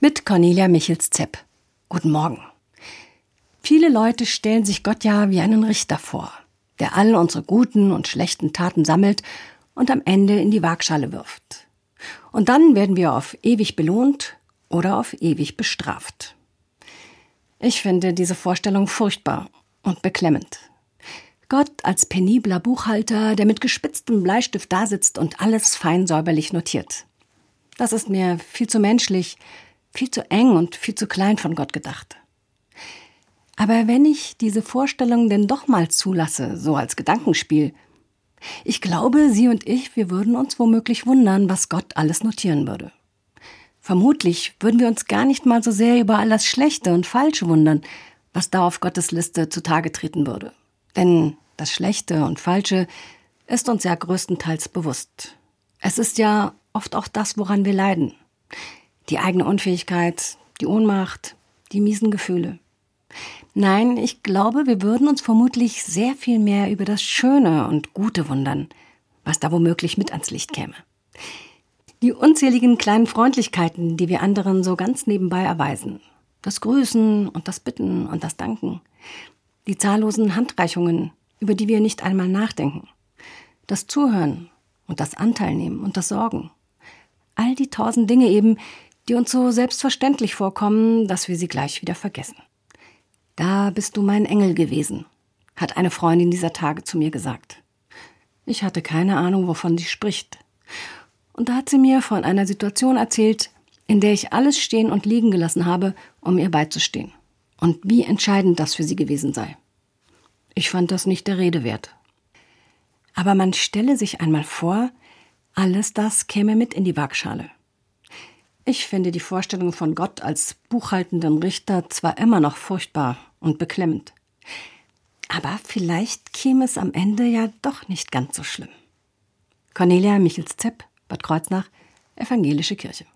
Mit Cornelia Michels-Zepp. Guten Morgen. Viele Leute stellen sich Gott ja wie einen Richter vor, der all unsere guten und schlechten Taten sammelt und am Ende in die Waagschale wirft. Und dann werden wir auf ewig belohnt oder auf ewig bestraft. Ich finde diese Vorstellung furchtbar und beklemmend. Gott als penibler Buchhalter, der mit gespitztem Bleistift dasitzt und alles fein säuberlich notiert. Das ist mir viel zu menschlich, viel zu eng und viel zu klein von Gott gedacht. Aber wenn ich diese Vorstellung denn doch mal zulasse, so als Gedankenspiel, ich glaube, Sie und ich, wir würden uns womöglich wundern, was Gott alles notieren würde. Vermutlich würden wir uns gar nicht mal so sehr über all das Schlechte und Falsche wundern, was da auf Gottes Liste zutage treten würde. Denn das Schlechte und Falsche ist uns ja größtenteils bewusst. Es ist ja oft auch das, woran wir leiden die eigene Unfähigkeit, die Ohnmacht, die miesen Gefühle. Nein, ich glaube, wir würden uns vermutlich sehr viel mehr über das Schöne und Gute wundern, was da womöglich mit ans Licht käme. Die unzähligen kleinen Freundlichkeiten, die wir anderen so ganz nebenbei erweisen. Das Grüßen und das Bitten und das Danken. Die zahllosen Handreichungen, über die wir nicht einmal nachdenken. Das Zuhören und das Anteilnehmen und das Sorgen. All die tausend Dinge eben, die uns so selbstverständlich vorkommen, dass wir sie gleich wieder vergessen. Da bist du mein Engel gewesen, hat eine Freundin dieser Tage zu mir gesagt. Ich hatte keine Ahnung, wovon sie spricht. Und da hat sie mir von einer Situation erzählt, in der ich alles stehen und liegen gelassen habe, um ihr beizustehen. Und wie entscheidend das für sie gewesen sei. Ich fand das nicht der Rede wert. Aber man stelle sich einmal vor, alles das käme mit in die Waagschale. Ich finde die Vorstellung von Gott als buchhaltenden Richter zwar immer noch furchtbar und beklemmend, aber vielleicht käme es am Ende ja doch nicht ganz so schlimm. Cornelia Michels-Zepp, Bad Kreuznach, Evangelische Kirche.